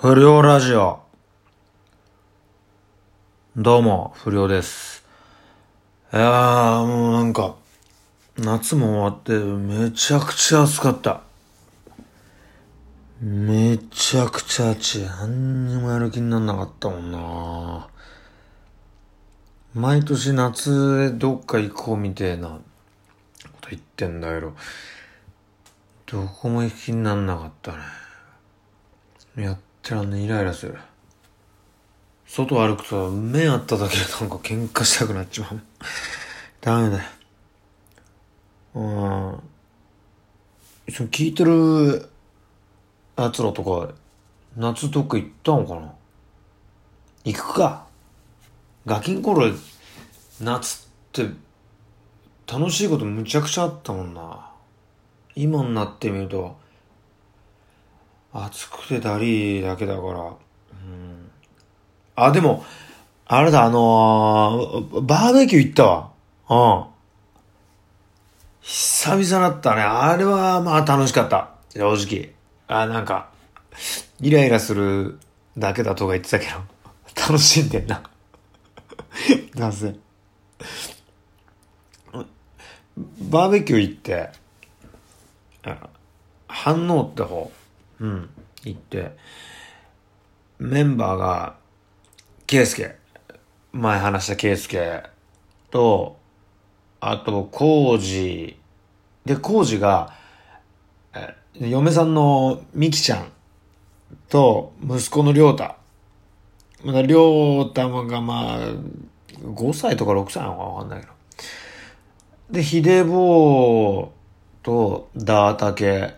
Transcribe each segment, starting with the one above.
不良ラジオ。どうも、不良です。いやー、もうなんか、夏も終わって、めちゃくちゃ暑かった。めちゃくちゃ暑い。何にもやる気になんなかったもんな毎年夏でどっか行こうみてえなこと言ってんだけど、どこも行く気になんなかったね。やってらんねイライラする。外歩くと目あっただけでなんか喧嘩したくなっちまう。ダメだよ。うん。その聞いてる奴らとか、夏どっか行ったのかな？行くか。ガキン頃、夏って、楽しいことむちゃくちゃあったもんな。今になってみると、暑くてだりーだけだから。うん。あ、でも、あれだ、あのーバーベキュー行ったわ。うん。久々だったね。あれは、まあ楽しかった。正直。あ、なんか、イライラするだけだとか言ってたけど、楽しんでんな。なぜ。バーベキュー行って、反応って方、うん、行って、メンバーが、ケイスケ、前話したケイスケと、あと、コウジ、で、コウジが、え嫁さんのミキちゃんと、息子のりょうた。まだりょうたがまあ、5歳とか6歳なのかわかんないけど。で、ひでぼうと、ダータケ、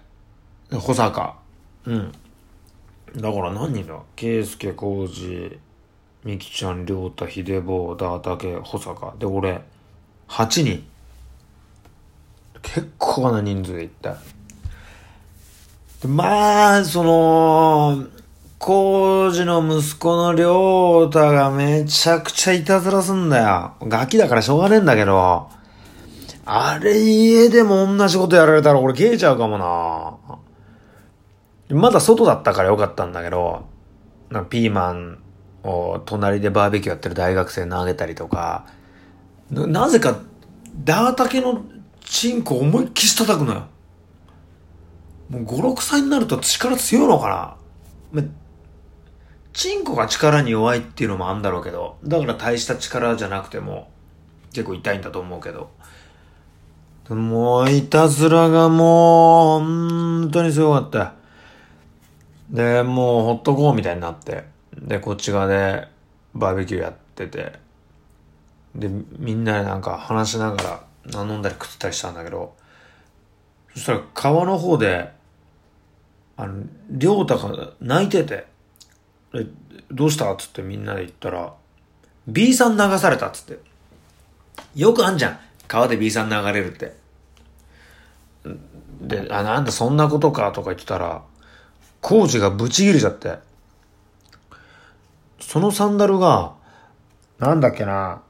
で保坂。うん。だから何人だ？ケイスケ、コウジ、ミキちゃん、りょうた、ひでぼう、ダータケ、保坂。で、俺、8人。結構な人数で行った。でまあ、その、コウジの息子のりょうたがめちゃくちゃいたずらすんだよ。ガキだからしょうがねえんだけど。あれ家でも同じことやられたら俺消えちゃうかもな。まだ外だったからよかったんだけど、なんかピーマンを隣でバーベキューやってる大学生投げたりとか、なぜかダータケのチンコ思いっきし叩くのよ。もう5、6歳になると力強いのかなチンコが力に弱いっていうのもあんだろうけど、だから大した力じゃなくても結構痛いんだと思うけど。もう、いたずらがもう、本当にすごかった。で、もう、ほっとこうみたいになって。で、こっち側でバーベキューやってて。で、みんなでなんか話しながら飲んだり食ってたりしたんだけど、そしたら川の方で、あの、りょうたが泣いてて、でどうしたっつってみんなで言ったら、B さん流されたっつって。よくあんじゃん。川で B さん流れるって。で、あ、なんだそんなことかとか言ってたら、コーチがブチ切れちゃって。そのサンダルが、なんだっけな、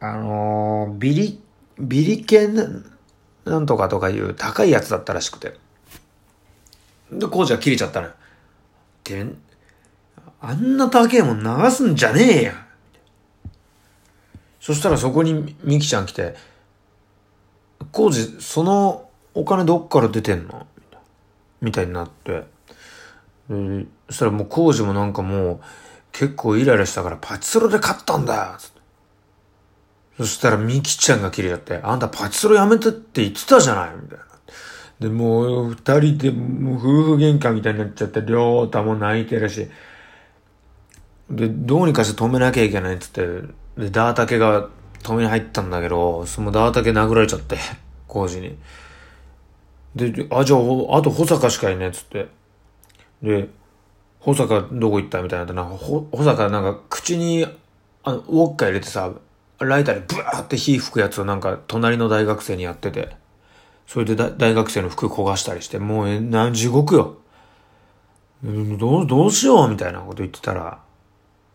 あのービリ、ビリケンなんとかとかいう高いやつだったらしくて。で、コーチが切れちゃったのよ。で、あんな高えもん流すんじゃねえや。そしたらそこにミキちゃん来て、コーチ、そのお金どっから出てんの？みたいになって。でそしたらもうコーチもなんかもう結構イライラしたからパチスロで買ったんだよつってそしたらミキちゃんが切れちゃって、あんたパチスロやめてって言ってたじゃないみたいな。で、もう二人でもう夫婦喧嘩みたいになっちゃって、りょうたも泣いてるし。で、どうにかして止めなきゃいけないっつって、で、ダータケが止めに入ったんだけど、そのダータケ殴られちゃって、工事に。で、あ、じゃあ、あと保坂しかいねえっつって。で、保坂どこ行ったみたいな、なんか、ほ保坂なんか口に、あの、ウォッカ入れてさ、ライターでブワーって火吹くやつをなんか隣の大学生にやってて、それで大学生の服焦がしたりして、もうえな、地獄よ。どう、どうしようみたいなこと言ってたら、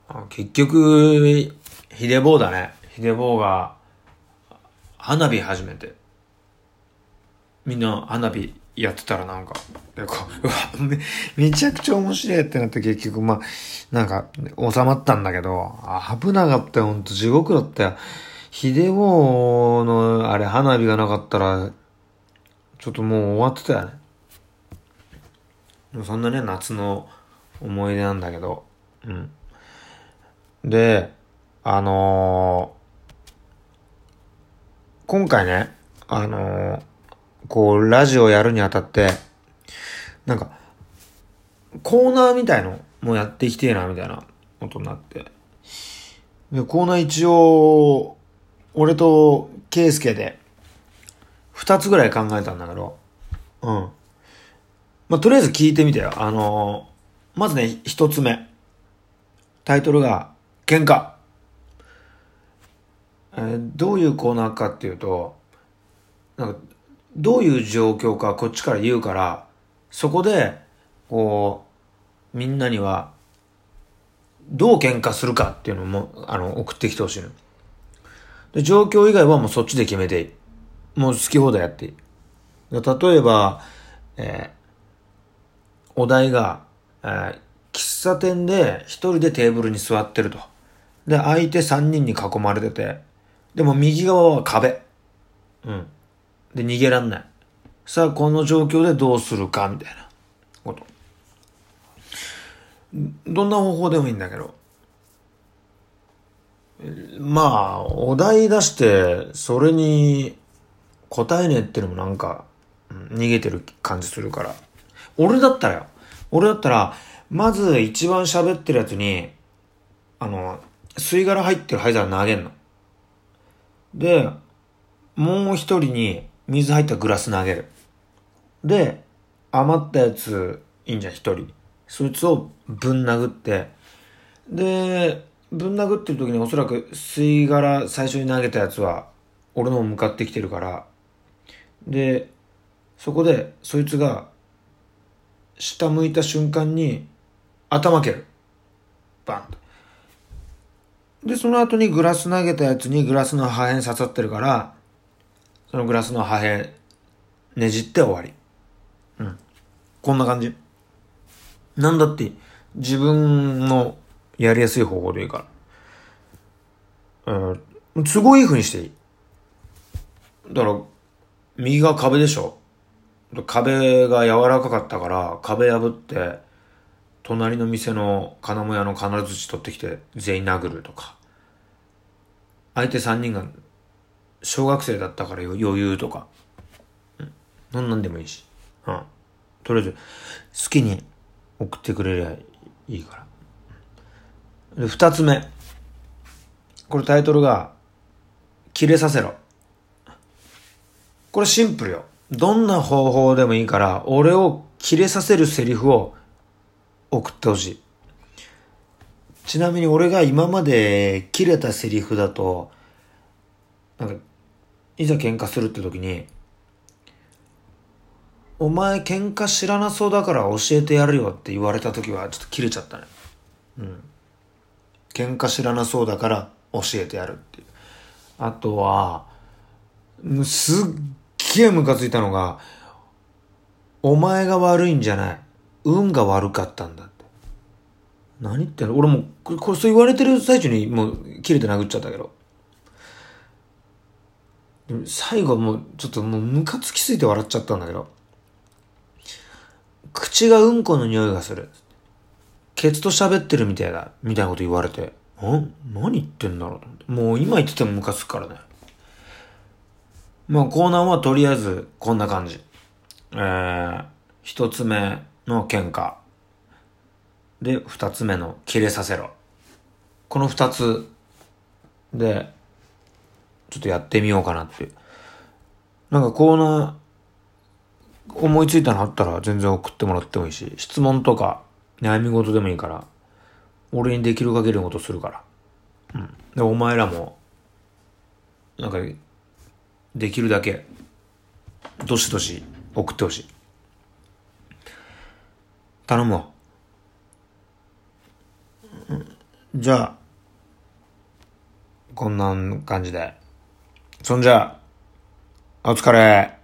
あ結局、ヒデボーだね。ヒデボーが、花火始めて。みんな花火やってたらなんか、で、こう、わ、め、めちゃくちゃ面白いってなって結局、まあ、なんか、収まったんだけど、危なかったよ、ほんと地獄だったよ。秀夫の、あれ、花火がなかったら、ちょっともう終わってたよね。そんなね、夏の思い出なんだけど、うん。で、あのー、今回ね、あのー、こう、ラジオやるにあたって、なんか、コーナーみたいのもやっていきてえな、みたいなことになって。で、コーナー一応、俺とケイスケで、二つぐらい考えたんだけど、うん。まあ、とりあえず聞いてみてよ。あのー、まずね、一つ目。タイトルが、喧嘩。えー、どういうコーナーかっていうと、なんか、どういう状況かこっちから言うから、そこで、こう、みんなには、どう喧嘩するかっていうのも、あの、送ってきてほしいの。で、状況以外はもうそっちで決めていい。もう好き放題やっていい。例えば、えー、お題が、えー、喫茶店で一人でテーブルに座ってると。で、相手三人に囲まれてて、でも右側は壁。うん。で、逃げらんない。さあ、この状況でどうするか、みたいなこと。どんな方法でもいいんだけど。まあ、お題出して、それに答えねえってのもなんか、逃げてる感じするから。俺だったらよ。俺だったら、まず一番喋ってるやつに、あの、吸い殻入ってる灰皿投げんの。で、もう一人に水入ったグラス投げる。で、余ったやつ、いいんじゃん、一人。そいつをぶん殴って、で、ぶん殴ってる時におそらく吸い殻最初に投げたやつは、俺の向かってきてるから、で、そこで、そいつが、下向いた瞬間に、頭蹴る。バンと。で、その後にグラス投げたやつにグラスの破片刺さってるから、そのグラスの破片ねじって終わり。うん。こんな感じ。なんだって、自分のやりやすい方法でいいから。うん。都合いい風にしていい。だから、右が壁でしょ壁が柔らかかったから、壁破って、隣の店の金物屋の金槌取ってきて全員殴るとか。相手三人が小学生だったから余裕とか。うん。なんでもいいし。うん。とりあえず、好きに送ってくれりゃいいから。で、二つ目。これタイトルが、切れさせろ。これシンプルよ。どんな方法でもいいから、俺を切れさせるセリフを送ってほしい。ちなみに俺が今まで切れたセリフだと、なんか、いざ喧嘩するって時に、お前喧嘩知らなそうだから教えてやるよって言われた時はちょっと切れちゃったね。うん。喧嘩知らなそうだから教えてやるっていう。あとは、すっげえムカついたのが、お前が悪いんじゃない。運が悪かったんだって。何言ってんの？俺も、これそう言われてる最中にもう切れて殴っちゃったけど。最後もうちょっともうムカつきすぎて笑っちゃったんだけど。口がうんこの匂いがする。ケツと喋ってるみたいだ。みたいなこと言われて。ん何言ってんだろうもう今言っててもムカつくからね。まあコーナーはとりあえずこんな感じ。えー、一つ目の喧嘩。で、二つ目の切れさせろ。この二つで、ちょっとやってみようかなって。なんかコーナー、思いついたのあったら全然送ってもらってもいいし、質問とか悩み事でもいいから、俺にできる限りのことするから。うん。で、お前らも、なんか、できるだけ、どしどし送ってほしい。頼むわ。じゃあ、こんな感じで。そんじゃ、お疲れ。